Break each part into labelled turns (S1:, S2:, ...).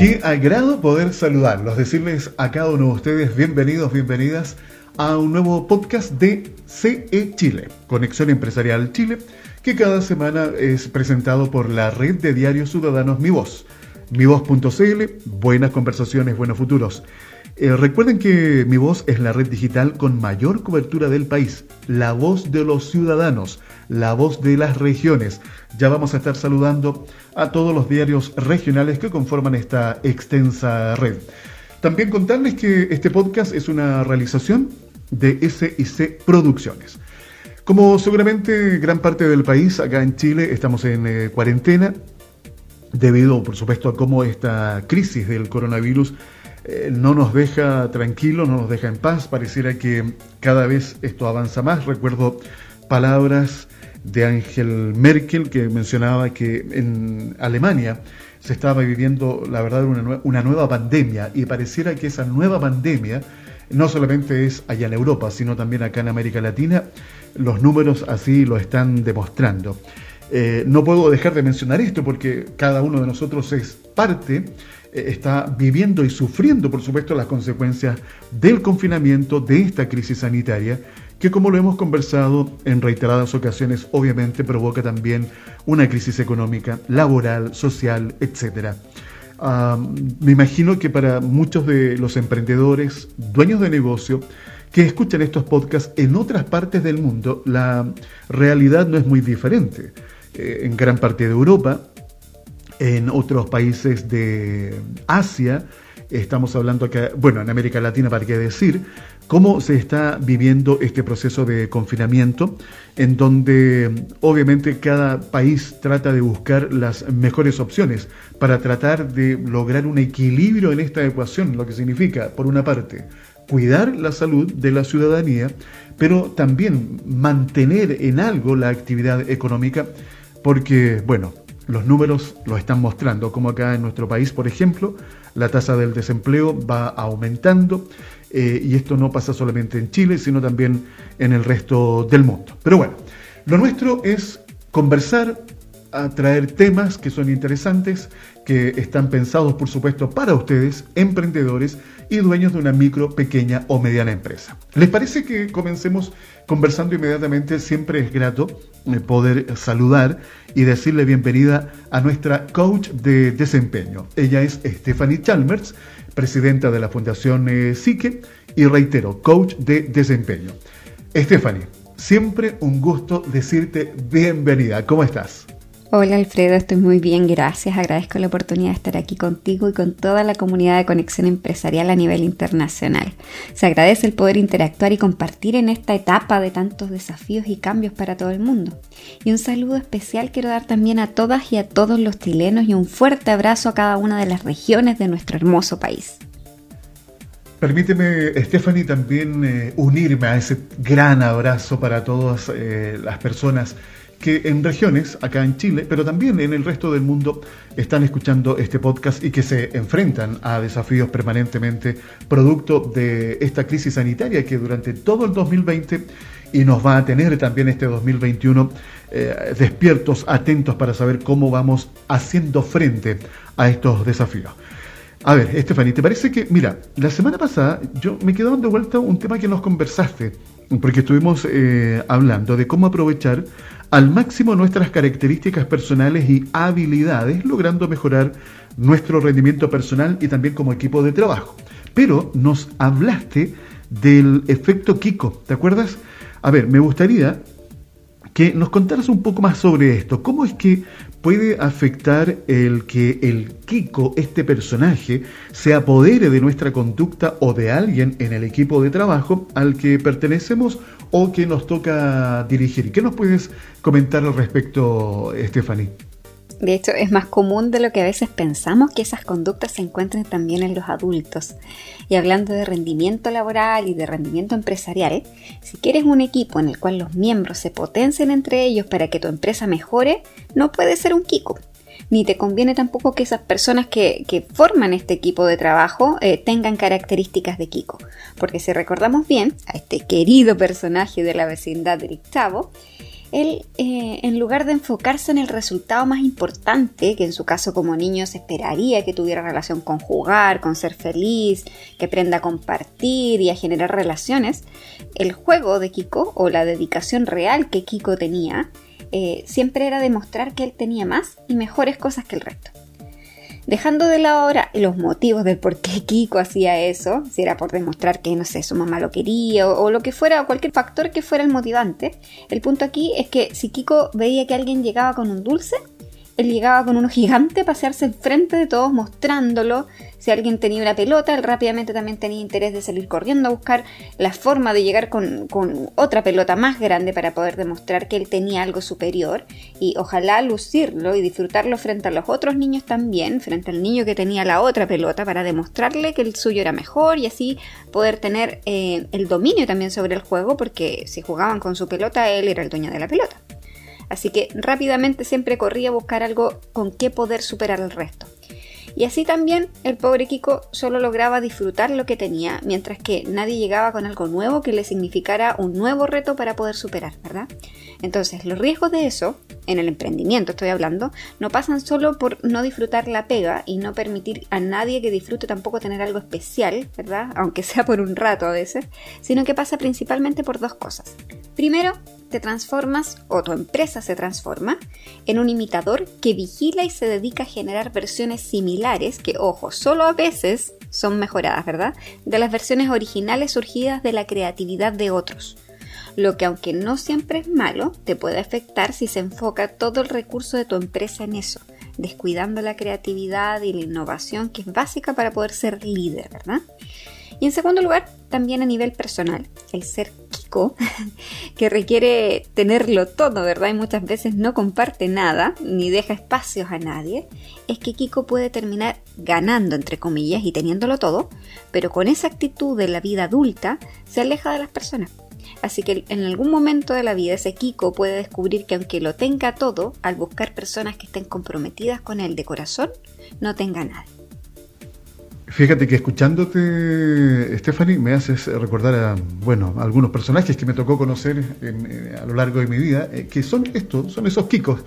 S1: Qué agrado poder saludarlos, decirles a cada uno de ustedes bienvenidos, bienvenidas a un nuevo podcast de CE Chile, Conexión Empresarial Chile, que cada semana es presentado por la red de diarios ciudadanos Mi Voz. MiVoz.cl, buenas conversaciones, buenos futuros. Eh, recuerden que Mi Voz es la red digital con mayor cobertura del país, la voz de los ciudadanos, la voz de las regiones. Ya vamos a estar saludando a todos los diarios regionales que conforman esta extensa red. También contarles que este podcast es una realización de SIC Producciones. Como seguramente gran parte del país, acá en Chile estamos en eh, cuarentena, debido por supuesto a cómo esta crisis del coronavirus eh, no nos deja tranquilos, no nos deja en paz, pareciera que cada vez esto avanza más. Recuerdo palabras de Ángel Merkel que mencionaba que en Alemania se estaba viviendo, la verdad, una, nueva pandemia y pareciera que esa nueva pandemia no solamente es allá en Europa, sino también acá en América Latina, los números así lo están demostrando. Eh, no puedo dejar de mencionar esto porque cada uno de nosotros es parte está viviendo y sufriendo, por supuesto, las consecuencias del confinamiento, de esta crisis sanitaria, que como lo hemos conversado en reiteradas ocasiones, obviamente provoca también una crisis económica, laboral, social, etc. me imagino que para muchos de los emprendedores, dueños de negocio, que escuchan estos podcasts en otras partes del mundo, la realidad no es muy diferente. Eh, en gran parte de Europa, en otros países de Asia, estamos hablando acá, bueno, en América Latina, para qué decir, cómo se está viviendo este proceso de confinamiento, en donde obviamente cada país trata de buscar las mejores opciones para tratar de lograr un equilibrio en esta ecuación, lo que significa, por una parte, cuidar la salud de la ciudadanía, pero también mantener en algo la actividad económica, porque, bueno, los números lo están mostrando, como acá en nuestro país, por ejemplo, la tasa del desempleo va aumentando eh, y esto no pasa solamente en Chile, sino también en el resto del mundo. Pero bueno, lo nuestro es conversar, a traer temas que son interesantes, que están pensados, por supuesto, para ustedes, emprendedores y dueños de una micro, pequeña o mediana empresa. ¿Les parece que comencemos conversando inmediatamente? Siempre es grato eh, poder saludar y decirle bienvenida a nuestra coach de desempeño. Ella es Stephanie Chalmers, presidenta de la Fundación eh, Psique y reitero, coach de desempeño. Stephanie, siempre un gusto decirte bienvenida. ¿Cómo estás?
S2: Hola Alfredo, estoy muy bien, gracias. Agradezco la oportunidad de estar aquí contigo y con toda la comunidad de conexión empresarial a nivel internacional. Se agradece el poder interactuar y compartir en esta etapa de tantos desafíos y cambios para todo el mundo. Y un saludo especial quiero dar también a todas y a todos los chilenos y un fuerte abrazo a cada una de las regiones de nuestro hermoso país.
S1: Permíteme, Stephanie, también eh, unirme a ese gran abrazo para todas eh, las personas que en regiones, acá en Chile, pero también en el resto del mundo, están escuchando este podcast y que se enfrentan a desafíos permanentemente producto de esta crisis sanitaria que durante todo el 2020 y nos va a tener también este 2021 eh, despiertos, atentos para saber cómo vamos haciendo frente a estos desafíos. A ver, Estefany, ¿te parece que, mira, la semana pasada yo me quedaba de vuelta un tema que nos conversaste, porque estuvimos eh, hablando de cómo aprovechar al máximo nuestras características personales y habilidades, logrando mejorar nuestro rendimiento personal y también como equipo de trabajo. Pero nos hablaste del efecto Kiko, ¿te acuerdas? A ver, me gustaría que nos contaras un poco más sobre esto. ¿Cómo es que puede afectar el que el Kiko, este personaje, se apodere de nuestra conducta o de alguien en el equipo de trabajo al que pertenecemos o que nos toca dirigir? ¿Qué nos puedes comentar al respecto, Stephanie?
S2: De hecho, es más común de lo que a veces pensamos que esas conductas se encuentren también en los adultos. Y hablando de rendimiento laboral y de rendimiento empresarial, si quieres un equipo en el cual los miembros se potencien entre ellos para que tu empresa mejore, no puede ser un Kiko. Ni te conviene tampoco que esas personas que, forman este equipo de trabajo eh, tengan características de Kiko. Porque si recordamos bien a este querido personaje de la vecindad de Chavo, él, eh, en lugar de enfocarse en el resultado más importante, que en su caso como niño se esperaría que tuviera relación con jugar, con ser feliz, que aprenda a compartir y a generar relaciones, el juego de Kiko o la dedicación real que Kiko tenía eh, siempre era demostrar que él tenía más y mejores cosas que el resto. Dejando de lado ahora los motivos del por qué Kiko hacía eso, si era por demostrar que, no sé, su mamá lo quería o, lo que fuera, o cualquier factor que fuera el motivante, el punto aquí es que si Kiko veía que alguien llegaba con un dulce, él llegaba con uno gigante, pasearse enfrente de todos mostrándolo. Si alguien tenía una pelota, él rápidamente también tenía interés de salir corriendo a buscar la forma de llegar con, con, otra pelota más grande para poder demostrar que él tenía algo superior y ojalá lucirlo y disfrutarlo frente a los otros niños también, frente al niño que tenía la otra pelota para demostrarle que el suyo era mejor y así poder tener eh, el dominio también sobre el juego porque si jugaban con su pelota él era el dueño de la pelota así que rápidamente siempre corría a buscar algo con qué poder superar al resto. Y así también el pobre Kiko solo lograba disfrutar lo que tenía, mientras que nadie llegaba con algo nuevo que le significara un nuevo reto para poder superar, ¿verdad? Entonces, los riesgos de eso, en el emprendimiento estoy hablando, no pasan solo por no disfrutar la pega y no permitir a nadie que disfrute tampoco tener algo especial, ¿verdad? Aunque sea por un rato a veces, sino que pasa principalmente por dos cosas. Primero, te transformas o tu empresa se transforma en un imitador que vigila y se dedica a generar versiones similares que, ojo, solo a veces son mejoradas, ¿verdad? De las versiones originales surgidas de la creatividad de otros. Lo que aunque no siempre es malo, te puede afectar si se enfoca todo el recurso de tu empresa en eso, descuidando la creatividad y la innovación que es básica para poder ser líder, ¿verdad? Y en segundo lugar, también a nivel personal, el ser Kiko, que requiere tenerlo todo, ¿verdad? Y muchas veces no comparte nada, ni deja espacios a nadie, es que Kiko puede terminar ganando, entre comillas, y teniéndolo todo, pero con esa actitud de la vida adulta se aleja de las personas. Así que en algún momento de la vida ese Kiko puede descubrir que aunque lo tenga todo, al buscar personas que estén comprometidas con él de corazón, no tenga nada.
S1: Fíjate que escuchándote, Stephanie, me haces recordar a, bueno, algunos personajes que me tocó conocer eh, a lo largo de mi vida, eh, que son estos, son esos Kikos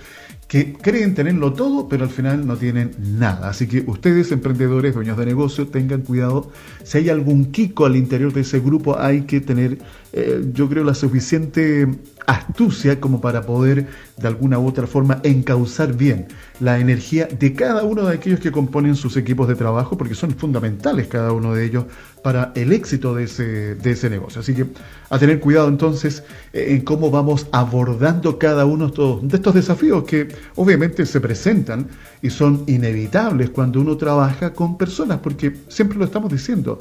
S1: que creen tenerlo todo, pero al final no tienen nada. Así que ustedes, emprendedores, dueños de negocio, tengan cuidado. Si hay algún Kiko al interior de ese grupo, hay que tener, eh, yo creo, la suficiente astucia como para poder de alguna u otra forma encauzar bien la energía de cada uno de aquellos que componen sus equipos de trabajo, porque son fundamentales cada uno de ellos para el éxito de ese, de ese negocio. Así que a tener cuidado entonces eh, en cómo vamos abordando cada uno de estos desafíos que obviamente se presentan y son inevitables cuando uno trabaja con personas, porque siempre lo estamos diciendo,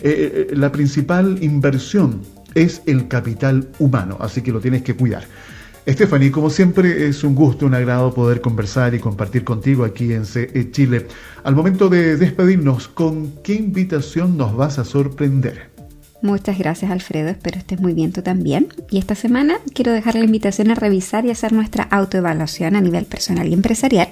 S1: eh, la principal inversión es el capital humano, así que lo tienes que cuidar. Stephanie, como siempre es un gusto, un agrado poder conversar y compartir contigo aquí en CE Chile. Al momento de despedirnos, ¿con qué invitación nos vas a sorprender?
S2: Muchas gracias Alfredo, espero estés muy bien tú también. Y esta semana quiero dejar la invitación a revisar y hacer nuestra autoevaluación a nivel personal y empresarial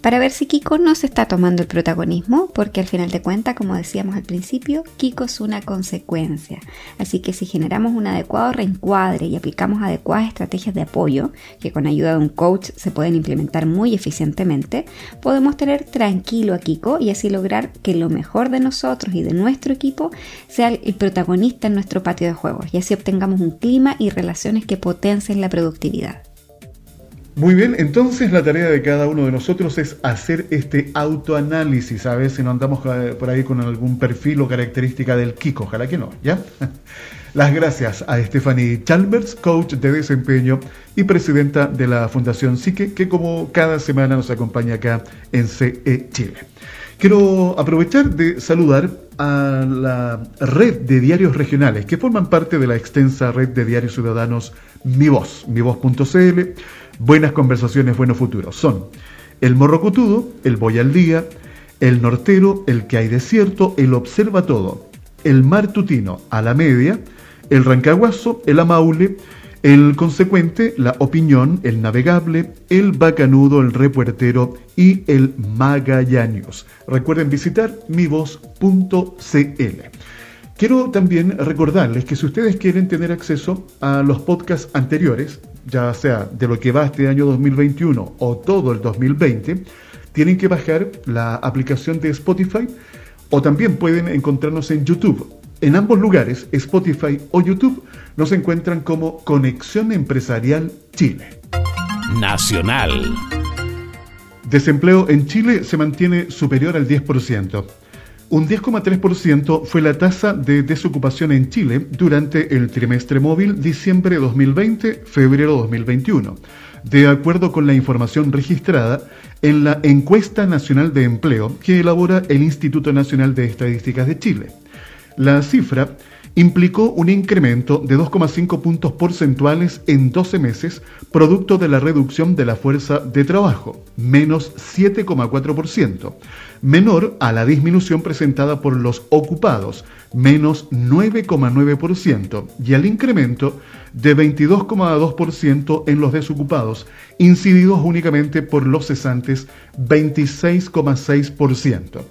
S2: para ver si Kiko no se está tomando el protagonismo, porque al final de cuentas, como decíamos al principio, Kiko es una consecuencia. Así que si generamos un adecuado reencuadre y aplicamos adecuadas estrategias de apoyo, que con ayuda de un coach se pueden implementar muy eficientemente, podemos tener tranquilo a Kiko y así lograr que lo mejor de nosotros y de nuestro equipo sea el protagonista en nuestro patio de juegos y así obtengamos un clima y relaciones que potencien la productividad.
S1: Muy bien, entonces la tarea de cada uno de nosotros es hacer este autoanálisis, a ver si no andamos por ahí con algún perfil o característica del Kiko, ojalá que no, ¿ya? Las gracias a Stephanie Chalmers, coach de desempeño y presidenta de la Fundación Psique, que como cada semana nos acompaña acá en CE Chile. Quiero aprovechar de saludar a la red de diarios regionales que forman parte de la extensa red de diarios ciudadanos Mi Voz, mivoz.cl. Buenas conversaciones, buenos futuros. Son el Morrocotudo, el Voy al Día, el Nortero, el Que hay Desierto, el Observa Todo, el Mar Tutino, a la media, el Rancaguazo, el Amaule, el consecuente, la opinión, el navegable, el bacanudo, el repuertero y el Magallanes. Recuerden visitar mivoz.cl. Quiero también recordarles que si ustedes quieren tener acceso a los podcasts anteriores, ya sea de lo que va este año 2021 o todo el 2020, tienen que bajar la aplicación de Spotify o también pueden encontrarnos en YouTube. En ambos lugares, Spotify o YouTube, nos encuentran como Conexión Empresarial Chile.
S3: Nacional.
S1: Desempleo en Chile se mantiene superior al 10%. Un 10,3% fue la tasa de desocupación en Chile durante el trimestre móvil diciembre 2020-febrero 2021, de acuerdo con la información registrada en la Encuesta Nacional de Empleo que elabora el Instituto Nacional de Estadísticas de Chile. La cifra implicó un incremento de 2,5 puntos porcentuales en 12 meses, producto de la reducción de la fuerza de trabajo, menos 7,4%, menor a la disminución presentada por los ocupados, menos 9,9%, y al incremento de 22,2% en los desocupados, incididos únicamente por los cesantes, 26,6%.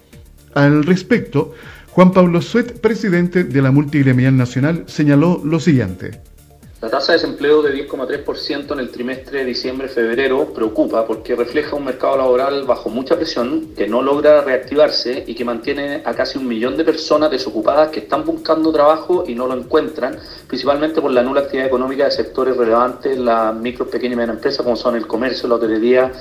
S1: Al respecto, Juan Pablo Suet, presidente de la Multigremial Nacional, señaló lo siguiente.
S4: La tasa de desempleo de 10,3% en el trimestre de diciembre-febrero preocupa porque refleja un mercado laboral bajo mucha presión que no logra reactivarse y que mantiene a casi un millón de personas desocupadas que están buscando trabajo y no lo encuentran, principalmente por la nula actividad económica de sectores relevantes, las micro, pequeñas y medianas empresas como son el comercio, la hotelería,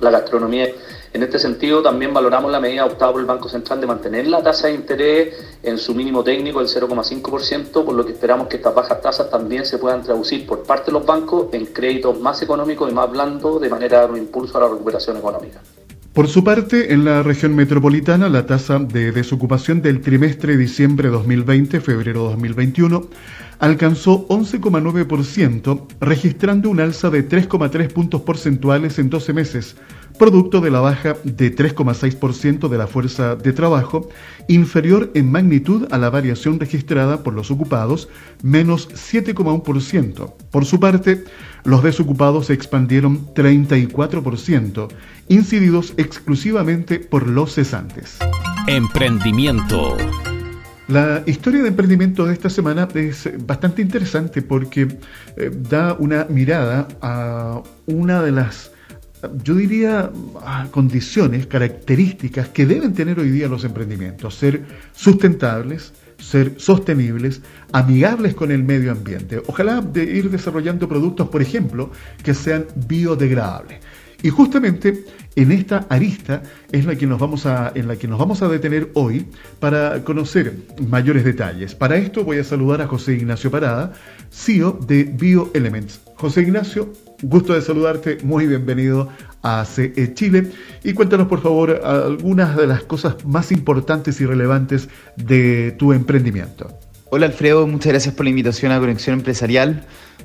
S4: la gastronomía. En este sentido, también valoramos la medida adoptada por el Banco Central de mantener la tasa de interés en su mínimo técnico, el 0,5%, por lo que esperamos que estas bajas tasas también se puedan traducir por parte de los bancos en créditos más económicos y más blandos, de manera a dar un impulso a la recuperación económica.
S1: Por su parte, en la región metropolitana, la tasa de desocupación del trimestre diciembre 2020-febrero 2021 alcanzó 11,9%, registrando un alza de 3,3 puntos porcentuales en 12 meses, producto de la baja de 3,6% de la fuerza de trabajo, inferior en magnitud a la variación registrada por los ocupados, menos 7,1%. Por su parte, los desocupados se expandieron 34%, incididos exclusivamente por los cesantes.
S3: Emprendimiento.
S1: La historia de emprendimiento de esta semana es bastante interesante porque eh, da una mirada a una de las, yo diría, condiciones, características que deben tener hoy día los emprendimientos. Ser sustentables, ser sostenibles, amigables con el medio ambiente. Ojalá de ir desarrollando productos, por ejemplo, que sean biodegradables. Y justamente en esta arista es la que nos vamos a, en la que nos vamos a detener hoy para conocer mayores detalles. Para esto voy a saludar a José Ignacio Parada, CEO de BioElements. José Ignacio, gusto de saludarte, muy bienvenido a CE Chile y cuéntanos por favor algunas de las cosas más importantes y relevantes de tu emprendimiento.
S5: Hola Alfredo, muchas gracias por la invitación a Conexión Empresarial.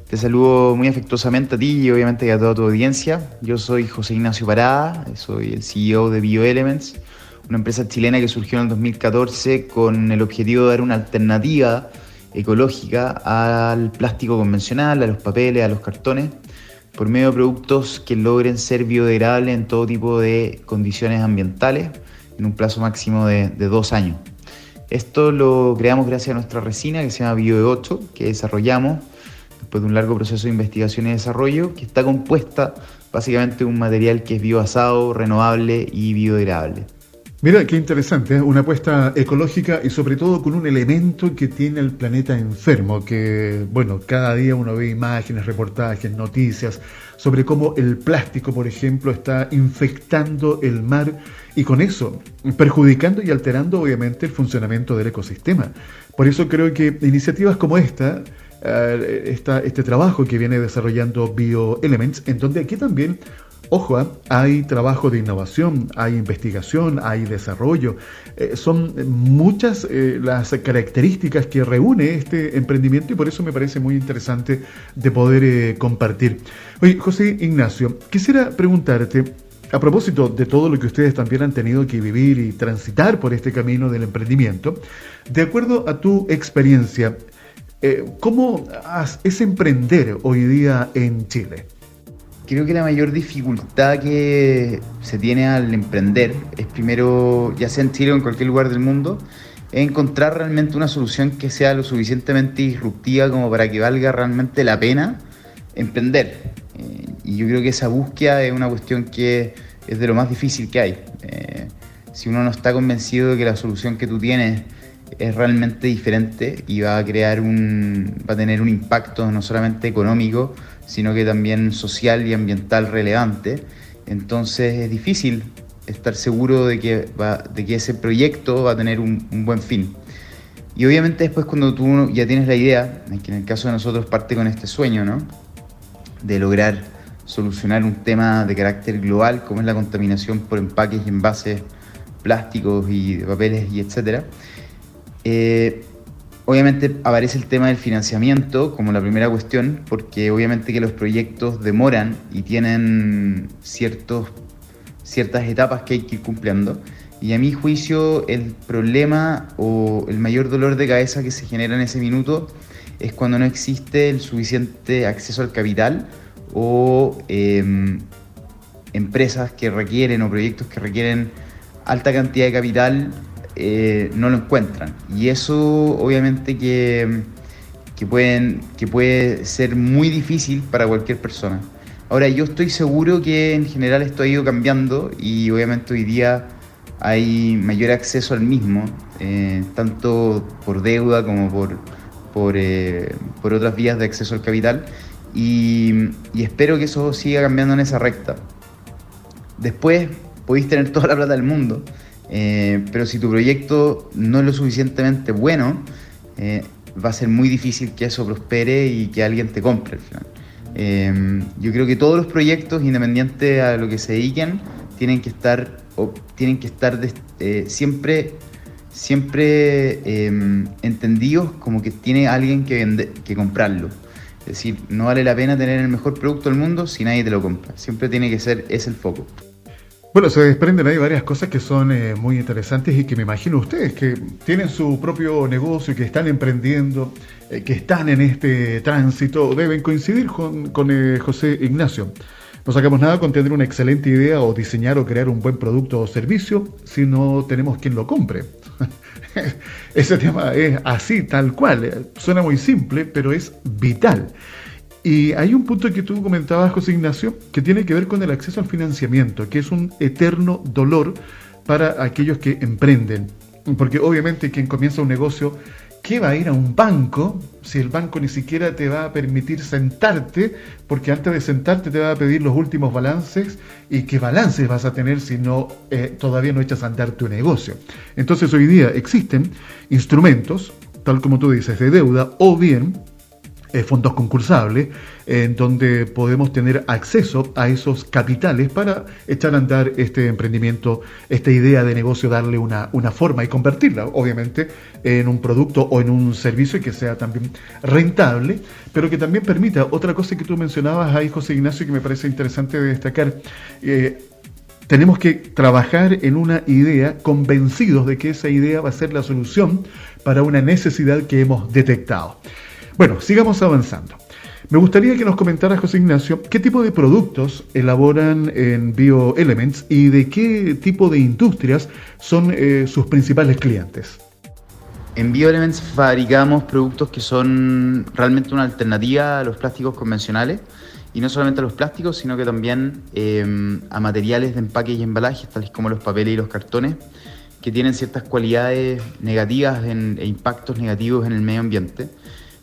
S5: Te saludo muy afectuosamente a ti y obviamente a toda tu audiencia. Yo soy José Ignacio Parada, soy el CEO de BioElements, una empresa chilena que surgió en el 2014 con el objetivo de dar una alternativa ecológica al plástico convencional, a los papeles, a los cartones, por medio de productos que logren ser biodegradables en todo tipo de condiciones ambientales en un plazo máximo de, de dos años. Esto lo creamos gracias a nuestra resina que se llama BioE8, que desarrollamos después de un largo proceso de investigación y desarrollo, que está compuesta básicamente de un material que es biobasado, renovable y biodegradable.
S1: Mira, qué interesante, ¿eh? una apuesta ecológica y sobre todo con un elemento que tiene el planeta enfermo, que, bueno, cada día uno ve imágenes, reportajes, noticias sobre cómo el plástico, por ejemplo, está infectando el mar y con eso perjudicando y alterando obviamente el funcionamiento del ecosistema. Por eso creo que iniciativas como esta eh, este trabajo que viene desarrollando BioElements, en donde aquí también, ojo, ¿ah? hay trabajo de innovación, hay investigación, hay desarrollo. Eh, son muchas eh, las características que reúne este emprendimiento y por eso me parece muy interesante de poder compartir. Oye, José Ignacio, quisiera preguntarte, a propósito de todo lo que ustedes también han tenido que vivir y transitar por este camino del emprendimiento, de acuerdo a tu experiencia, eh, ¿Cómo es emprender hoy día en Chile?
S5: Creo que la mayor dificultad que se tiene al emprender es primero, ya sea en Chile o en cualquier lugar del mundo, encontrar realmente una solución que sea lo suficientemente disruptiva como para que valga realmente la pena emprender. Eh, y yo creo que esa búsqueda es una cuestión que es de lo más difícil que hay. Eh, si uno no está convencido de que la solución que tú tienes es realmente diferente y va a crear un, va a tener un impacto no solamente económico, sino que también social y ambiental relevante, entonces es difícil estar seguro de que, va, de que ese proyecto va a tener un, buen fin. Y obviamente después cuando tú ya tienes la idea, que en el caso de nosotros parte con este sueño, ¿no? De lograr solucionar un tema de carácter global como es la contaminación por empaques y envases plásticos y papeles y etcétera. Eh, obviamente aparece el tema del financiamiento como la primera cuestión, porque obviamente que los proyectos demoran y tienen ciertos, ciertas etapas que hay que ir cumpliendo. Y a mi juicio el problema o el mayor dolor de cabeza que se genera en ese minuto es cuando no existe el suficiente acceso al capital o em, empresas que requieren o proyectos que requieren alta cantidad de capital eh, no lo encuentran. Y eso obviamente que, que, pueden, que puede ser muy difícil para cualquier persona. Ahora, yo estoy seguro que en general esto ha ido cambiando y obviamente hoy día hay mayor acceso al mismo, eh, tanto por deuda como por, por, eh, por, otras vías de acceso al capital, y, y, espero que eso siga cambiando en esa recta. Después podéis tener toda la plata del mundo, eh, pero si tu proyecto no es lo suficientemente bueno, va a ser muy difícil que eso prospere y que alguien te compre al final. yo creo que todos los proyectos, independiente a lo que se dediquen, tienen que estar tienen que estar eh, siempre, siempre em, entendidos como que tiene alguien que, que comprarlo. Es decir, no vale la pena tener el mejor producto del mundo si nadie te lo compra. Siempre tiene que ser ese el foco.
S1: Bueno, se desprenden ahí varias cosas que son eh, muy interesantes y que me imagino ustedes que tienen su propio negocio, que están emprendiendo, eh, que están en este tránsito, deben coincidir con, con José Ignacio. No sacamos nada con tener una excelente idea o diseñar o crear un buen producto o servicio si no tenemos quien lo compre. Ese tema es así, tal cual. Suena muy simple, pero es vital. Y hay un punto que tú comentabas, José Ignacio, que tiene que ver con el acceso al financiamiento, que es un eterno dolor para aquellos que emprenden. Porque obviamente quien comienza un negocio qué va a ir a un banco si el banco ni siquiera te va a permitir sentarte? Porque antes de sentarte te va a pedir los últimos balances y qué balances vas a tener si no eh, todavía no echas a andar tu negocio. Entonces hoy día existen instrumentos, tal como tú dices, de deuda o bien eh, fondos concursables, en donde podemos tener acceso a esos capitales para echar a andar este emprendimiento, esta idea de negocio, darle una, una forma y convertirla, obviamente, en un producto o en un servicio que sea también rentable, pero que también permita otra cosa que tú mencionabas ahí, José Ignacio, que me parece interesante de destacar. Eh, tenemos que trabajar en una idea convencidos de que esa idea va a ser la solución para una necesidad que hemos detectado. Bueno, sigamos avanzando. Me gustaría que nos comentara, José Ignacio, qué tipo de productos elaboran en BioElements y de qué tipo de industrias son eh, sus principales clientes.
S5: En BioElements fabricamos productos que son realmente una alternativa a los plásticos convencionales y no solamente a los plásticos, sino que también em, a materiales de empaque y embalaje, tales como los papeles y los cartones, que tienen ciertas cualidades negativas e impactos negativos en el medio ambiente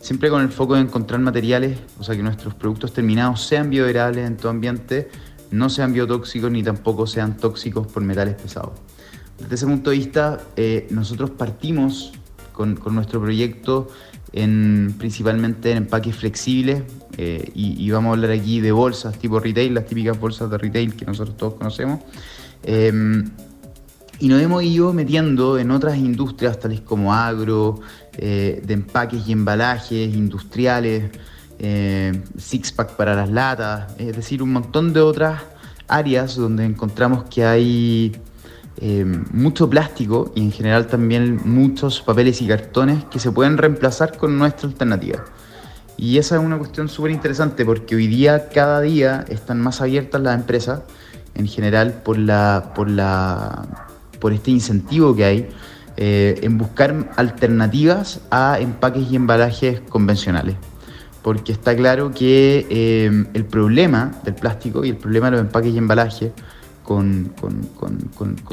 S5: siempre con el foco de encontrar materiales, o sea, que nuestros productos terminados sean biodegradables en todo ambiente, no sean biotóxicos ni tampoco sean tóxicos por metales pesados. Desde ese punto de vista, eh, nosotros partimos con, nuestro proyecto en, principalmente en empaques flexibles eh, y, vamos a hablar aquí de bolsas tipo retail, las típicas bolsas de retail que nosotros todos conocemos. Em, y nos hemos ido metiendo en otras industrias tales como agro, eh, de empaques y embalajes industriales, eh, six-pack para las latas, es decir, un montón de otras áreas donde encontramos que hay eh, mucho plástico y en general también muchos papeles y cartones que se pueden reemplazar con nuestra alternativa. Y esa es una cuestión súper interesante porque hoy día, cada día, están más abiertas las empresas en general por, la, por, la, por este incentivo que hay eh, en buscar alternativas a empaques y embalajes convencionales. porque está claro que eh, el problema del plástico y el problema de los empaques y embalajes, con,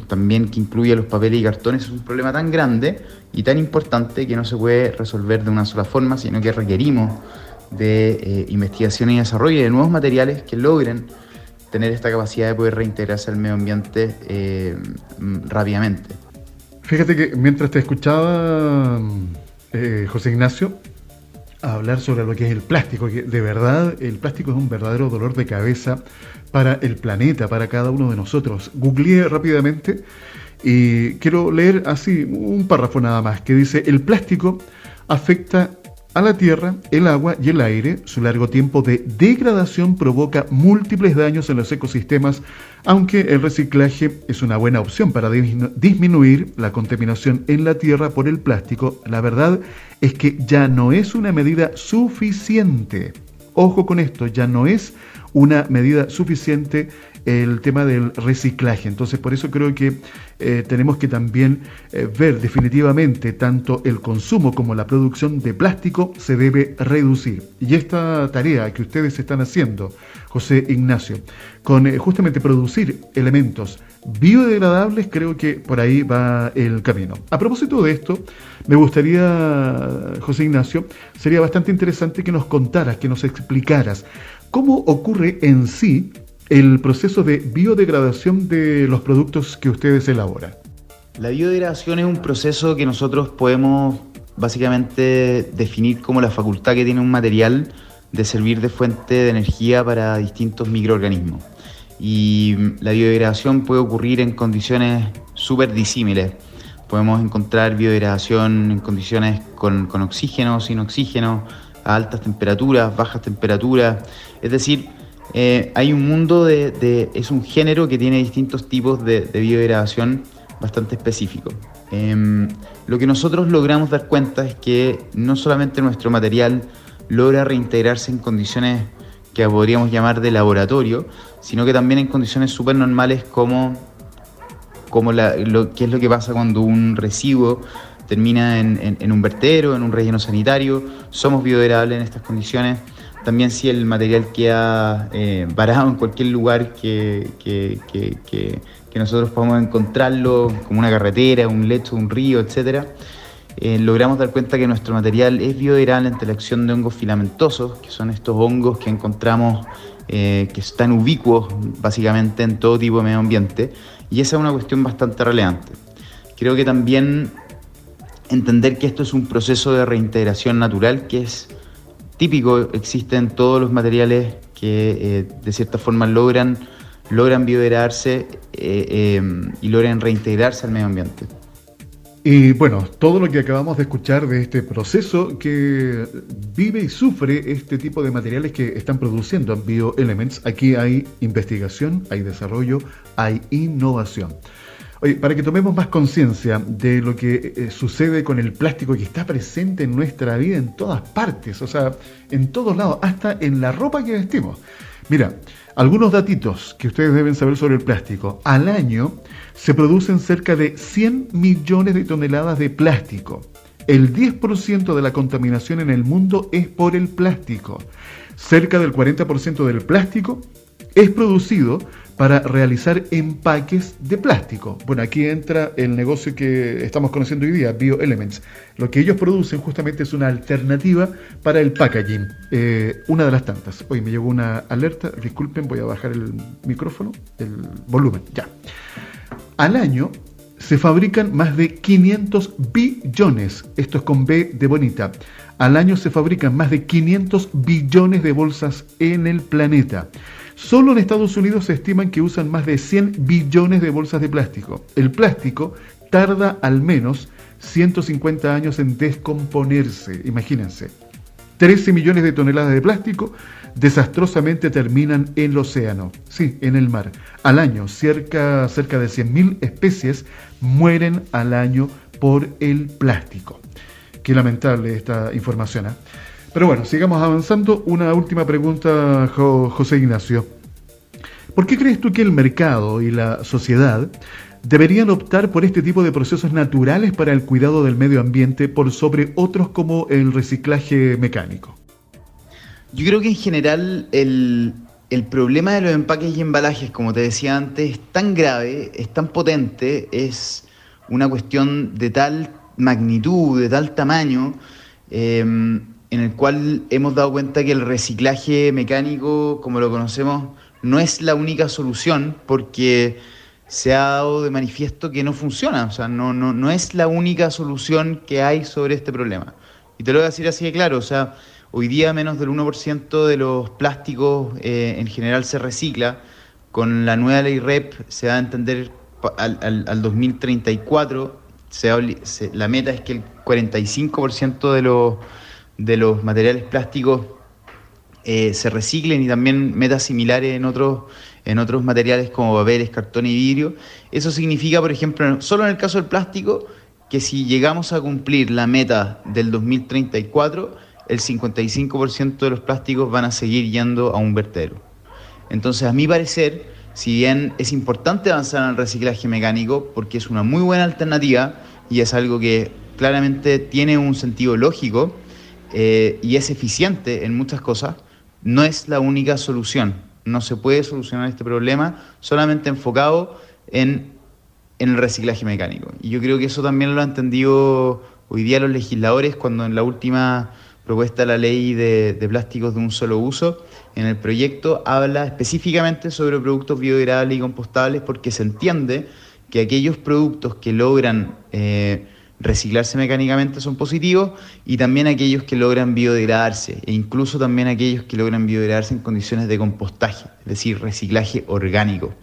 S5: también que incluye los papeles y cartones, es un problema tan grande y tan importante que no se puede resolver de una sola forma, sino que requerimos de eh, investigación y desarrollo de nuevos materiales que logren tener esta capacidad de poder reintegrarse al medio ambiente eh, rápidamente.
S1: Fíjate que mientras te escuchaba, José Ignacio, hablar sobre lo que es el plástico, que de verdad el plástico es un verdadero dolor de cabeza para el planeta, para cada uno de nosotros. Googleé rápidamente y quiero leer así un párrafo nada más que dice, el plástico afecta a la tierra, el agua y el aire, su largo tiempo de degradación provoca múltiples daños en los ecosistemas, aunque el reciclaje es una buena opción para disminuir la contaminación en la tierra por el plástico, la verdad es que ya no es una medida suficiente. Ojo con esto, ya no es una medida suficiente el tema del reciclaje. Entonces, por eso creo que eh, tenemos que también eh, ver definitivamente tanto el consumo como la producción de plástico se debe reducir. Y esta tarea que ustedes están haciendo, José Ignacio, con eh, justamente producir elementos biodegradables, creo que por ahí va el camino. A propósito de esto, me gustaría, José Ignacio, sería bastante interesante que nos contaras, que nos explicaras cómo ocurre en sí el proceso de biodegradación de los productos que ustedes elaboran.
S5: La biodegradación es un proceso que nosotros podemos básicamente definir como la facultad que tiene un material de servir de fuente de energía para distintos microorganismos. Y la biodegradación puede ocurrir en condiciones súper disímiles. Podemos encontrar biodegradación en condiciones con, con oxígeno, sin oxígeno, a altas temperaturas, bajas temperaturas. Es decir, eh, hay un mundo de, es un género que tiene distintos tipos de, biodegradación bastante específicos. Em, lo que nosotros logramos dar cuenta es que no solamente nuestro material logra reintegrarse en condiciones que podríamos llamar de laboratorio, sino que también en condiciones súper normales como, como lo, que es lo que pasa cuando un residuo termina en, en un vertedero, en un relleno sanitario. Somos biodegradables en estas condiciones también si el material queda eh, varado en cualquier lugar que, nosotros podamos encontrarlo, como una carretera, un lecho, un río, etc., eh, logramos dar cuenta que nuestro material es biodegradable ante la acción de hongos filamentosos, que son estos hongos que encontramos eh, que están ubicuos básicamente en todo tipo de medio ambiente, y esa es una cuestión bastante relevante. Creo que también entender que esto es un proceso de reintegración natural que es típico existen todos los materiales que eh, de cierta forma logran, logran biodegradarse eh, em, y logran reintegrarse al medio ambiente.
S1: Y bueno, todo lo que acabamos de escuchar de este proceso que vive y sufre este tipo de materiales que están produciendo Bioelements, aquí hay investigación, hay desarrollo, hay innovación para que tomemos más conciencia de lo que eh, sucede con el plástico que está presente en nuestra vida en todas partes, o sea, en todos lados, hasta en la ropa que vestimos. Mira, algunos datitos que ustedes deben saber sobre el plástico. Al año se producen cerca de 100 millones de toneladas de plástico. El 10% de la contaminación en el mundo es por el plástico. Cerca del 40% del plástico es producido para realizar empaques de plástico. Bueno, aquí entra el negocio que estamos conociendo hoy día, BioElements. Lo que ellos producen justamente es una alternativa para el packaging, eh, una de las tantas. Hoy me llegó una alerta, disculpen, voy a bajar el micrófono, el volumen, ya. Al año se fabrican más de 500 billones, esto es con B de bonita. Al año se fabrican más de 500 billones de bolsas en el planeta. Solo en Estados Unidos se estiman que usan más de 100 billones de bolsas de plástico. El plástico tarda al menos 150 años en descomponerse, imagínense. 13 millones de toneladas de plástico desastrosamente terminan en el océano, sí, en el mar. Al año, cerca, cerca de 100.000 especies mueren al año por el plástico. Qué lamentable esta información. ¿eh? Pero bueno, sigamos avanzando. Una última pregunta, José Ignacio. ¿Por qué crees tú que el mercado y la sociedad deberían optar por este tipo de procesos naturales para el cuidado del medio ambiente por sobre otros como el reciclaje mecánico?
S5: Yo creo que en general el, el problema de los empaques y embalajes, como te decía antes, es tan grave, es tan potente, es una cuestión de tal magnitud, de tal tamaño, em, en el cual hemos dado cuenta que el reciclaje mecánico, como lo conocemos, no es la única solución porque se ha dado de manifiesto que no funciona, o sea, no, no, no es la única solución que hay sobre este problema. Y te lo voy a decir así de claro, o sea, hoy día menos del 1% de los plásticos eh, en general se recicla, con la nueva ley REP se va a entender al, al, 2034, se, la meta es que el 45% de los, de los materiales plásticos eh, se reciclen y también metas similares en otros, en otros materiales como papeles, cartón y vidrio. Eso significa, por ejemplo, solo en el caso del plástico, que si llegamos a cumplir la meta del 2034, el 55% de los plásticos van a seguir yendo a un vertedero. Entonces, a mi parecer, si bien es importante avanzar en el reciclaje mecánico, porque es una muy buena alternativa y es algo que claramente tiene un sentido lógico eh, y es eficiente en muchas cosas, no es la única solución. No se puede solucionar este problema solamente enfocado en, el reciclaje mecánico. Y yo creo que eso también lo han entendido hoy día los legisladores cuando en la última propuesta de la ley de, plásticos de un solo uso, en el proyecto habla específicamente sobre productos biodegradables y compostables porque se entiende que aquellos productos que logran eh, reciclarse mecánicamente son positivos y también aquellos que logran biodegradarse e incluso también aquellos que logran biodegradarse en condiciones de compostaje, es decir, reciclaje orgánico.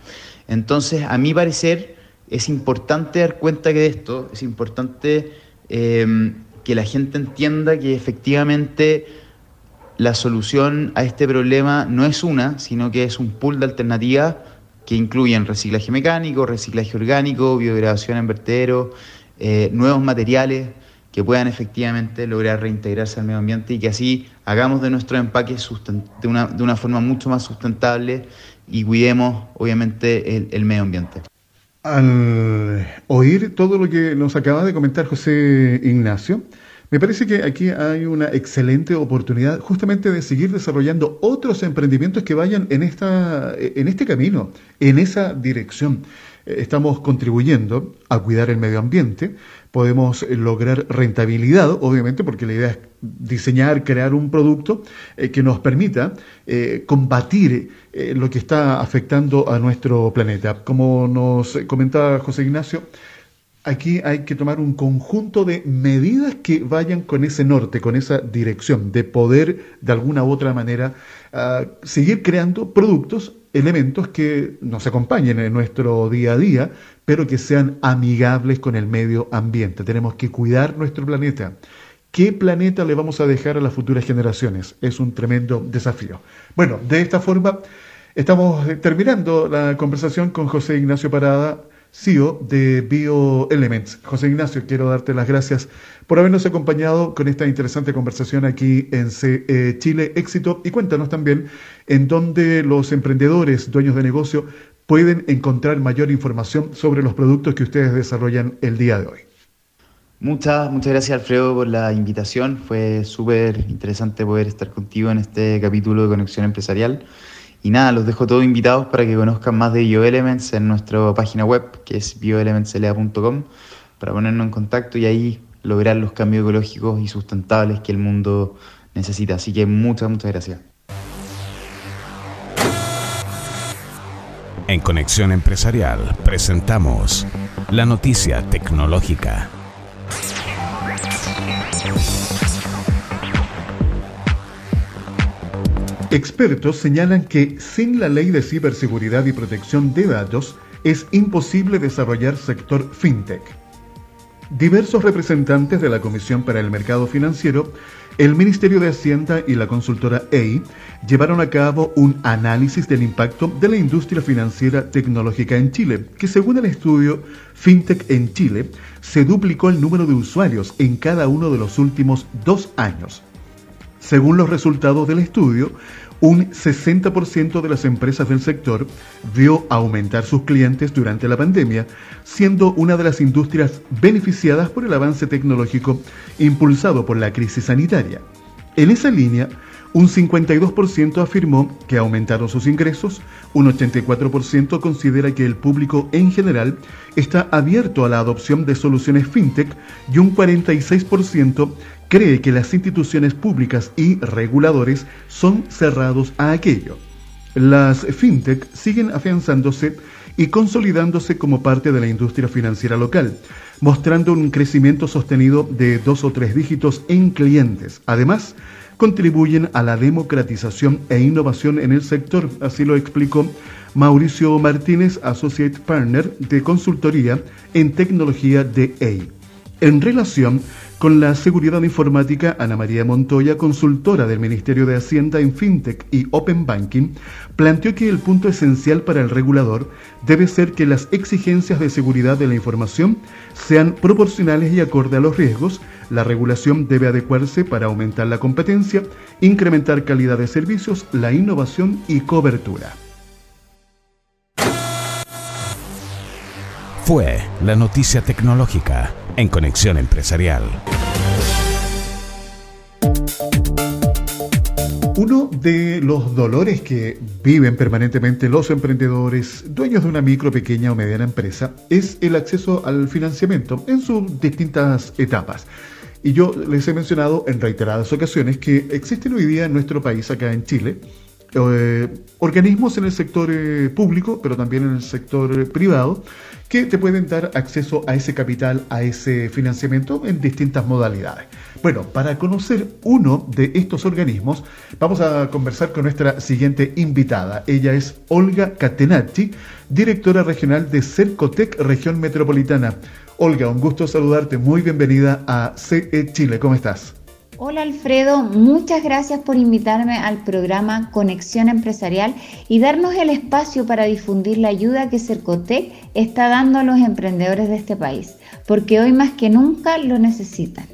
S5: Entonces, a mi parecer, es importante dar cuenta que de esto, es importante eh, que la gente entienda que efectivamente la solución a este problema no es una, sino que es un pool de alternativas que incluyen reciclaje mecánico, reciclaje orgánico, biodegradación en vertedero, eh, nuevos materiales que puedan efectivamente lograr reintegrarse al medio ambiente y que así hagamos de nuestro empaque de una, de una forma mucho más sustentable y cuidemos obviamente el, el medio ambiente.
S1: Al oír todo lo que nos acaba de comentar José Ignacio, me parece que aquí hay una excelente oportunidad justamente de seguir desarrollando otros emprendimientos que vayan en, esta, en este camino, en esa dirección. Eh, estamos contribuyendo a cuidar el medio ambiente, podemos lograr rentabilidad, obviamente, porque la idea es diseñar, crear un producto eh, que nos permita eh, combatir lo que está afectando a nuestro planeta. Como nos comentaba José Ignacio, aquí hay que tomar un conjunto de medidas que vayan con ese norte, con esa dirección, de poder de alguna u otra manera ah, seguir creando productos elementos que nos acompañen en nuestro día a día, pero que sean amigables con el medio ambiente. Tenemos que cuidar nuestro planeta. ¿Qué planeta le vamos a dejar a las futuras generaciones? Es un tremendo desafío. Bueno, de esta forma estamos terminando la conversación con José Ignacio Parada, CEO de BioElements. José Ignacio, quiero darte las gracias por habernos acompañado con esta interesante conversación aquí en CE Chile Éxito y cuéntanos también en dónde los emprendedores, dueños de negocio, pueden encontrar mayor información sobre los productos que ustedes desarrollan el día de hoy.
S5: Muchas, muchas gracias Alfredo por la invitación. Fue súper interesante poder estar contigo en este capítulo de Conexión Empresarial. Y nada, los dejo todos invitados para que conozcan más de BioElements en nuestra página web, que es bioelementsla.com, para ponernos en contacto y ahí lograr los cambios ecológicos y sustentables que el mundo necesita. Así que muchas, muchas gracias.
S3: En Conexión Empresarial presentamos la noticia tecnológica.
S1: Expertos señalan que sin la ley de ciberseguridad y protección de datos es imposible desarrollar sector fintech. Diversos representantes de la Comisión para el Mercado Financiero, el Ministerio de Hacienda y la consultora EI llevaron a cabo un análisis del impacto de la industria financiera tecnológica en Chile, que según el estudio FinTech en Chile, se duplicó el número de usuarios en cada uno de los últimos dos años. Según los resultados del estudio, un 60% de las empresas del sector vio aumentar sus clientes durante la pandemia, siendo una de las industrias beneficiadas por el avance tecnológico impulsado por la crisis sanitaria. En esa línea, Un 52% afirmó que aumentaron sus ingresos, un 84% considera que el público en general está abierto a la adopción de soluciones fintech y un 46% cree que las instituciones públicas y reguladores son cerrados a aquello. Las fintech siguen afianzándose y consolidándose como parte de la industria financiera local, mostrando un crecimiento sostenido de dos o tres dígitos en clientes. Además, contribuyen a la democratización e innovación en el sector, así lo explicó Mauricio Martínez, Associate Partner de consultoría en tecnología de EI. En relación con la seguridad informática, Ana María Montoya, consultora del Ministerio de Hacienda en FinTech y Open Banking, planteó que el punto esencial para el regulador debe ser que las exigencias de seguridad de la información sean proporcionales y acorde a los riesgos. La regulación debe adecuarse para aumentar la competencia, incrementar calidad de servicios, la innovación y cobertura.
S3: Fue la noticia tecnológica en Conexión Empresarial.
S1: Uno de los dolores que viven permanentemente los emprendedores, dueños de una micro, pequeña o mediana empresa, es el acceso al financiamiento en sus distintas etapas. Y yo les he mencionado en reiteradas ocasiones que existen hoy día en nuestro país, acá en Chile, eh, organismos en el sector eh, público, pero también en el sector eh, privado, que te pueden dar acceso a ese capital, a ese financiamiento en distintas modalidades. Bueno, para conocer uno de estos organismos, vamos a conversar con nuestra siguiente invitada. Ella es Olga Catenacci, directora regional de Cercotec Región Metropolitana. Olga, un gusto saludarte. Muy bienvenida a CE Chile. ¿Cómo estás?
S6: Hola Alfredo, muchas gracias por invitarme al programa Conexión Empresarial y darnos el espacio para difundir la ayuda que Cercotec está dando a los emprendedores de este país, porque hoy más que nunca lo necesitan.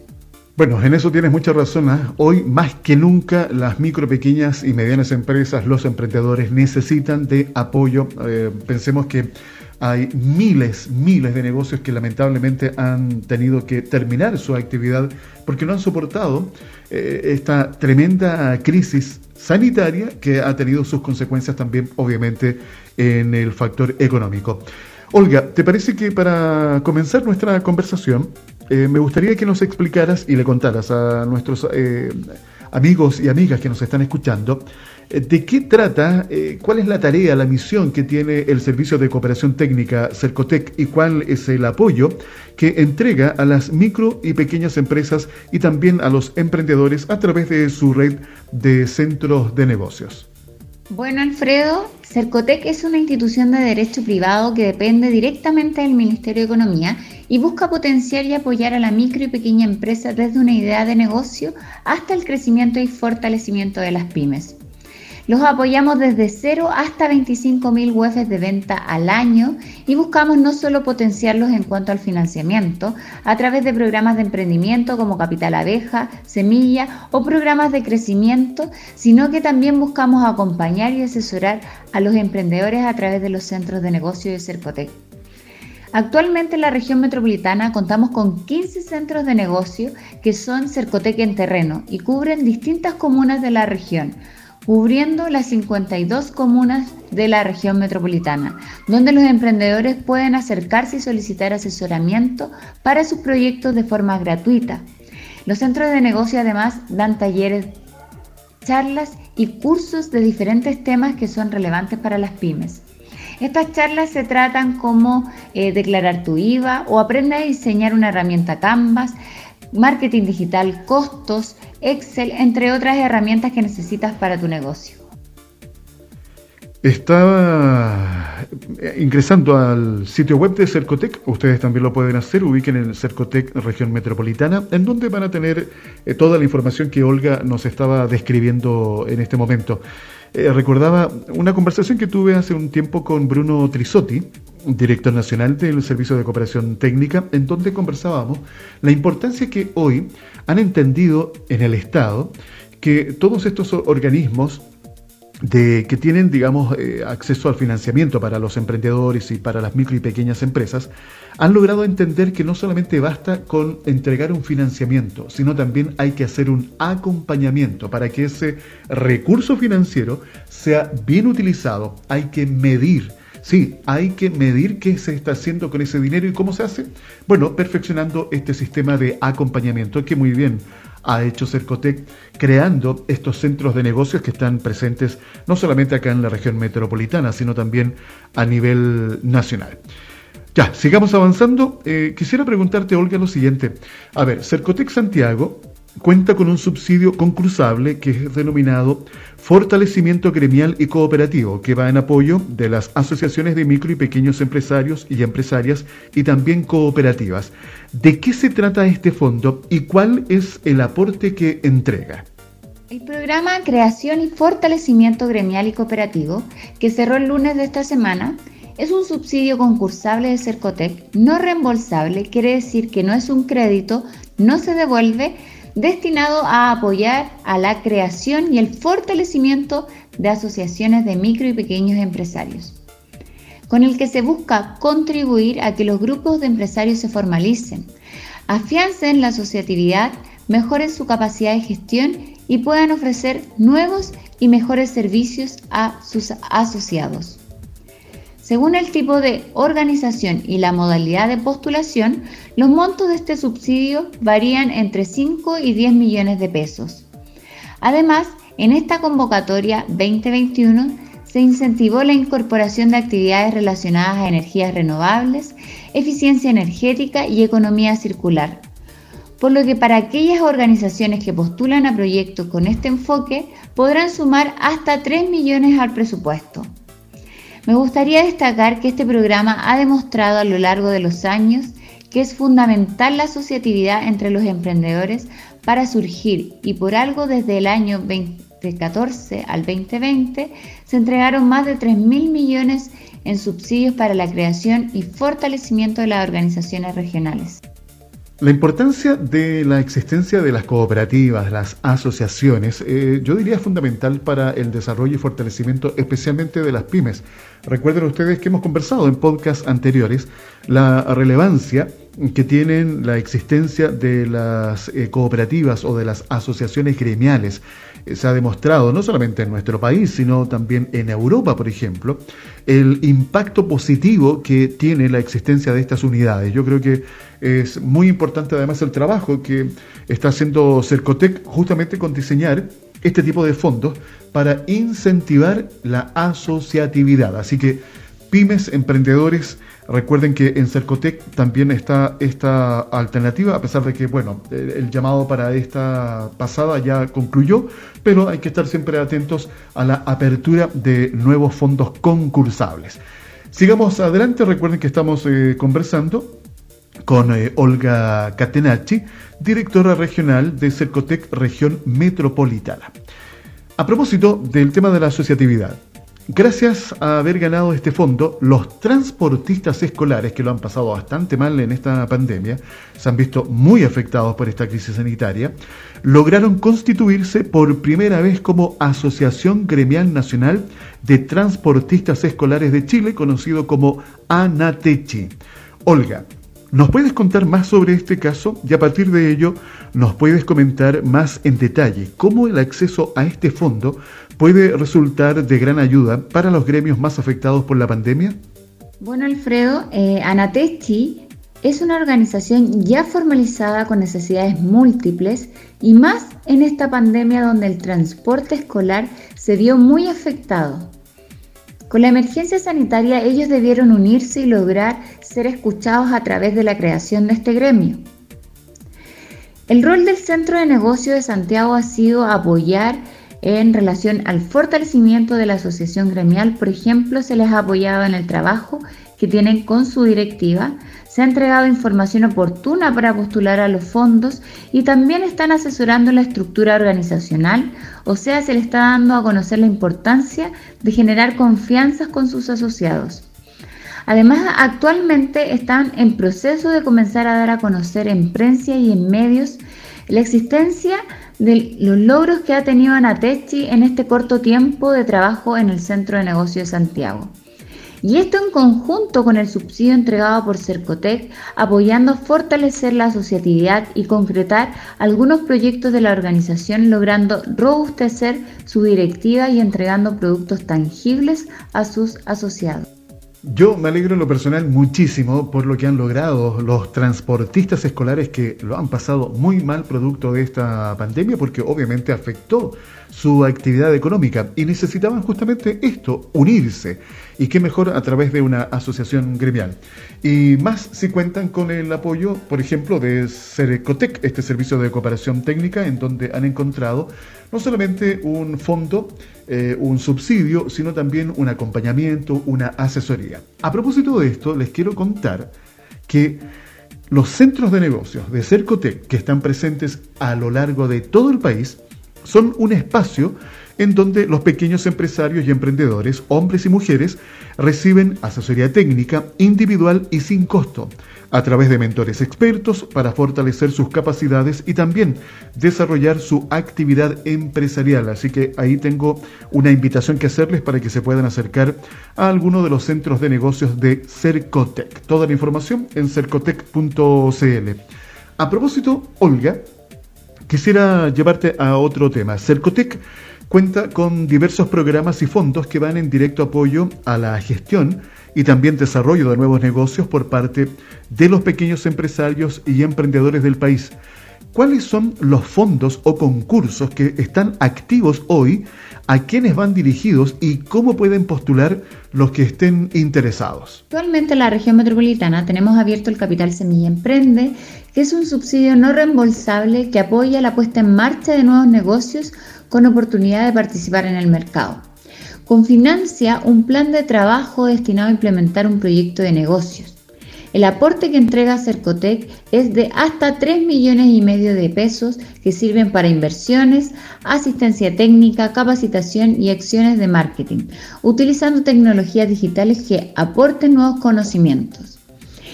S1: Bueno, en eso tienes mucha razón. ¿ah? Hoy más que nunca las micro, pequeñas y medianas empresas, los emprendedores necesitan de apoyo. Eh, pensemos que hay miles, miles de negocios que lamentablemente han tenido que terminar su actividad porque no han soportado eh, esta tremenda crisis sanitaria que ha tenido sus consecuencias también, obviamente, en el factor económico. Olga, ¿te parece que para comenzar nuestra conversación, eh, me gustaría que nos explicaras y le contaras a nuestros eh, amigos y amigas que nos están escuchando, ¿De qué trata? Eh, ¿Cuál es la tarea, la misión que tiene el Servicio de Cooperación Técnica Cercotec y cuál es el apoyo que entrega a las micro y pequeñas empresas y también a los emprendedores a través de su red de centros de negocios?
S6: Bueno, Alfredo, Cercotec es una institución de derecho privado que depende directamente del Ministerio de Economía y busca potenciar y apoyar a la micro y pequeña empresa desde una idea de negocio hasta el crecimiento y fortalecimiento de las pymes. Los apoyamos desde 0 hasta 25.000 UEFs de venta al año y buscamos no solo potenciarlos en cuanto al financiamiento a través de programas de emprendimiento como Capital Abeja, Semilla o programas de crecimiento, sino que también buscamos acompañar y asesorar a los emprendedores a través de los centros de negocio de Cercotec. Actualmente en la región metropolitana contamos con 15 centros de negocio que son Cercotec en terreno y cubren distintas comunas de la región, cubriendo las 52 comunas de la región metropolitana, donde los emprendedores pueden acercarse y solicitar asesoramiento para sus proyectos de forma gratuita. Los centros de negocio además dan talleres, charlas y cursos de diferentes temas que son relevantes para las pymes. Estas charlas se tratan como eh, declarar tu IVA o aprende a diseñar una herramienta Canvas, marketing digital, costos, Excel, entre otras herramientas que necesitas para tu negocio.
S1: Estaba ingresando al sitio web de Cercotec, ustedes también lo pueden hacer, ubiquen en Cercotec Región Metropolitana, en donde van a tener eh, toda la información que Olga nos estaba describiendo en este momento. Eh, recordaba una conversación que tuve hace un tiempo con Bruno Trisotti, director nacional del Servicio de Cooperación Técnica, en donde conversábamos la importancia que hoy han entendido en el Estado que todos estos organismos de que tienen, digamos, eh, acceso al financiamiento para los emprendedores y para las micro y pequeñas empresas, han logrado entender que no solamente basta con entregar un financiamiento, sino también hay que hacer un acompañamiento para que ese recurso financiero sea bien utilizado. Hay que medir. Sí, hay que medir qué se está haciendo con ese dinero y cómo se hace. Bueno, perfeccionando este sistema de acompañamiento que muy bien ha hecho Cercotec creando estos centros de negocios que están presentes no solamente acá en la región metropolitana, sino también a nivel nacional. Ya, sigamos avanzando. Eh, quisiera preguntarte, Olga, lo siguiente. A ver, Cercotec Santiago cuenta con un subsidio concursable que es denominado Fortalecimiento Gremial y Cooperativo, que va en apoyo de las asociaciones de micro y pequeños empresarios y empresarias y también cooperativas. ¿De qué se trata este fondo y cuál es el aporte que entrega?
S6: El programa Creación y Fortalecimiento Gremial y Cooperativo, que cerró el lunes de esta semana, es un subsidio concursable de Cercotec no reembolsable, quiere decir que no es un crédito, no se devuelve, destinado a apoyar a la creación y el fortalecimiento de asociaciones de micro y pequeños empresarios, con el que se busca contribuir a que los grupos de empresarios se formalicen, afiancen la asociatividad, mejoren su capacidad de gestión y puedan ofrecer nuevos y mejores servicios a sus asociados. Según el tipo de organización y la modalidad de postulación, los montos de este subsidio varían entre 5 y 10 millones de pesos. Además, en esta convocatoria 2021 se incentivó la incorporación de actividades relacionadas a energías renovables, eficiencia energética y economía circular, por lo que para aquellas organizaciones que postulan a proyectos con este enfoque podrán sumar hasta 3 millones al presupuesto. Me gustaría destacar que este programa ha demostrado a lo largo de los años que es fundamental la asociatividad entre los emprendedores para surgir y por algo desde el año 2014 al 2020 se entregaron más de 3 mil millones en subsidios para la creación y fortalecimiento de las organizaciones regionales.
S1: La importancia de la existencia de las cooperativas, las asociaciones, eh, yo diría fundamental para el desarrollo y fortalecimiento especialmente de las pymes. Recuerden ustedes que hemos conversado en podcasts anteriores la relevancia que tienen la existencia de las eh, cooperativas o de las asociaciones gremiales. Eh, se ha demostrado, no solamente en nuestro país, sino también en Europa, por ejemplo, el impacto positivo que tiene la existencia de estas unidades. Yo creo que es muy importante además el trabajo que está haciendo Cercotec justamente con diseñar este tipo de fondos para incentivar la asociatividad. Así que pymes, emprendedores, recuerden que en Cercotec también está esta alternativa, a pesar de que, bueno, el llamado para esta pasada ya concluyó, pero hay que estar siempre atentos a la apertura de nuevos fondos concursables. Sigamos adelante, recuerden que estamos eh, conversando con eh, Olga Catenacci, directora regional de Cercotec Región Metropolitana. A propósito del tema de la asociatividad, gracias a haber ganado este fondo, los transportistas escolares que lo han pasado bastante mal en esta pandemia, se han visto muy afectados por esta crisis sanitaria, lograron constituirse por primera vez como Asociación Gremial Nacional de Transportistas Escolares de Chile, conocido como ANATECHI. Olga, ¿Nos puedes contar más sobre este caso y a partir de ello nos puedes comentar más en detalle cómo el acceso a este fondo puede resultar de gran ayuda para los gremios más afectados por la pandemia?
S6: Bueno, Alfredo, eh, es una organización ya formalizada con necesidades múltiples y más en esta pandemia donde el transporte escolar se vio muy afectado. Con la emergencia sanitaria ellos debieron unirse y lograr ser escuchados a través de la creación de este gremio. El rol del Centro de Negocio de Santiago ha sido apoyar en relación al fortalecimiento de la asociación gremial. Por ejemplo, se les ha apoyado en el trabajo que tienen con su directiva, se ha entregado información oportuna para postular a los fondos y también están asesorando la estructura organizacional, o sea, se le está dando a conocer la importancia de generar confianzas con sus asociados. Además, actualmente están en proceso de comenzar a dar a conocer en prensa y en medios la existencia de los logros que ha tenido Anatechi en este corto tiempo de trabajo en el Centro de Negocios de Santiago. Y esto en conjunto con el subsidio entregado por Cercotec, apoyando fortalecer la asociatividad y concretar algunos proyectos de la organización, logrando robustecer su directiva y entregando productos tangibles a sus asociados.
S1: Yo me alegro en lo personal muchísimo por lo que han logrado los transportistas escolares que lo han pasado muy mal producto de esta pandemia porque obviamente afectó su actividad económica y necesitaban justamente esto, unirse. Y qué mejor a través de una asociación gremial. Y más si cuentan con el apoyo, por ejemplo, de Cerecotec, este servicio de cooperación técnica, en donde han encontrado no solamente un fondo, eh, un subsidio, sino también un acompañamiento, una asesoría. A propósito de esto, les quiero contar que los centros de negocios de Cercotec, que están presentes a lo largo de todo el país, son un espacio en donde los pequeños empresarios y emprendedores, hombres y mujeres, reciben asesoría técnica individual y sin costo, a través de mentores expertos para fortalecer sus capacidades y también desarrollar su actividad empresarial. Así que ahí tengo una invitación que hacerles para que se puedan acercar a alguno de los centros de negocios de Cercotec. Toda la información en cercotec.cl. A propósito, Olga, quisiera llevarte a otro tema. Cercotec cuenta con diversos programas y fondos que van en directo apoyo a la gestión y también desarrollo de nuevos negocios por parte de los pequeños empresarios y emprendedores del país. ¿Cuáles son los fondos o concursos que están activos hoy? ¿A quiénes van dirigidos y cómo pueden postular los que estén interesados?
S6: Actualmente en la región metropolitana tenemos abierto el Capital Semilla Emprende, que es un subsidio no reembolsable que apoya la puesta en marcha de nuevos negocios con oportunidad de participar en el mercado. Confinancia un plan de trabajo destinado a implementar un proyecto de negocios. El aporte que entrega Cercotec es de hasta 3 millones y medio de pesos que sirven para inversiones, asistencia técnica, capacitación y acciones de marketing, utilizando tecnologías digitales que aporten nuevos conocimientos.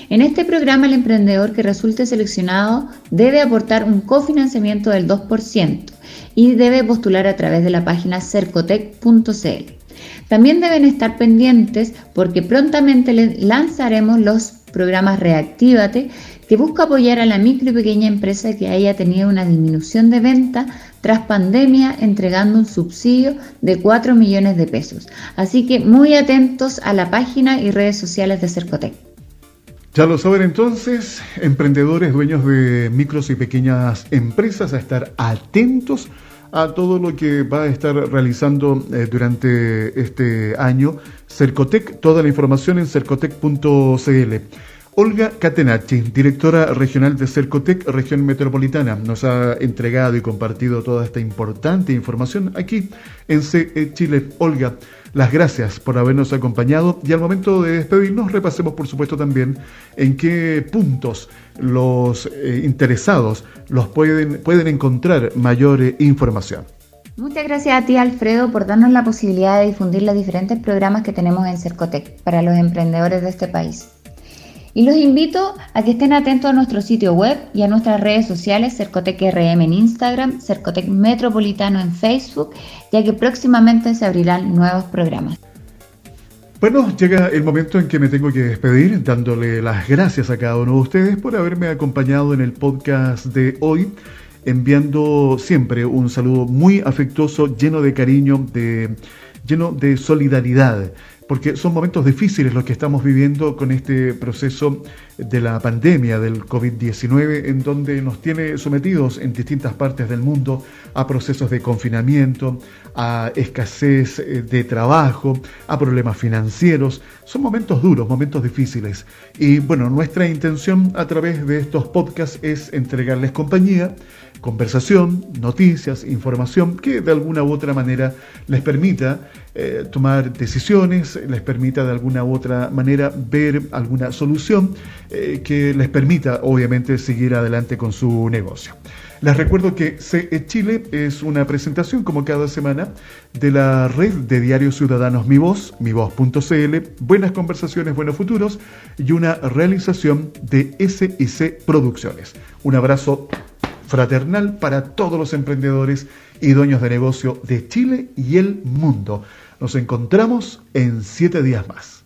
S6: En este programa el emprendedor que resulte seleccionado debe aportar un cofinanciamiento del 2% y debe postular a través de la página cercotec.cl. También deben estar pendientes porque prontamente lanzaremos los programas Reactívate que busca apoyar a la micro y pequeña empresa que haya tenido una disminución de venta tras pandemia entregando un subsidio de 4 millones de pesos. Así que muy atentos a la página y redes sociales de Cercotec.
S1: Ya lo saben entonces, emprendedores, dueños de micros y pequeñas empresas, a estar atentos a todo lo que va a estar realizando eh, durante este año Cercotec. Toda la información en cercotec.cl. Olga Catenacci, directora regional de Cercotec, región metropolitana, nos ha entregado y compartido toda esta importante información aquí en CE Chile. Olga, las gracias por habernos acompañado y al momento de despedirnos repasemos por supuesto también en qué puntos los eh, interesados los pueden, pueden encontrar mayor eh, información.
S6: Muchas gracias a ti Alfredo por darnos la posibilidad de difundir los diferentes programas que tenemos en Cercotec para los emprendedores de este país. Y los invito a que estén atentos a nuestro sitio web y a nuestras redes sociales, Cercotec RM en Instagram, Cercotec Metropolitano en Facebook, ya que próximamente se abrirán nuevos programas.
S1: Bueno, llega el momento en que me tengo que despedir, dándole las gracias a cada uno de ustedes por haberme acompañado en el podcast de hoy, enviando siempre un saludo muy afectuoso, lleno de cariño, de, lleno de solidaridad porque son momentos difíciles los que estamos viviendo con este proceso de la pandemia del COVID-19, en donde nos tiene sometidos en distintas partes del mundo a procesos de confinamiento, a escasez eh, de trabajo, a problemas financieros. Son momentos duros, momentos difíciles. Y bueno, nuestra intención a través de estos podcasts es entregarles compañía, conversación, noticias, información que de alguna u otra manera les permita eh, tomar decisiones, les permita de alguna u otra manera ver alguna solución eh, que les permita obviamente seguir adelante con su negocio. Les recuerdo que CE Chile es una presentación como cada semana de la red de diarios ciudadanos Mi Voz, mivoz.cl, buenas conversaciones, buenos futuros y una realización de SIC Producciones. Un abrazo fraternal para todos los emprendedores y dueños de negocio de Chile y el mundo. Nos encontramos en siete días más.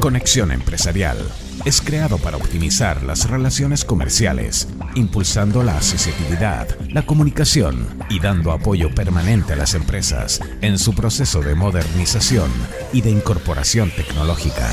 S3: Conexión Empresarial es creado para optimizar las relaciones comerciales, impulsando la accesibilidad, la comunicación y dando apoyo permanente a las empresas en su proceso de modernización y de incorporación tecnológica.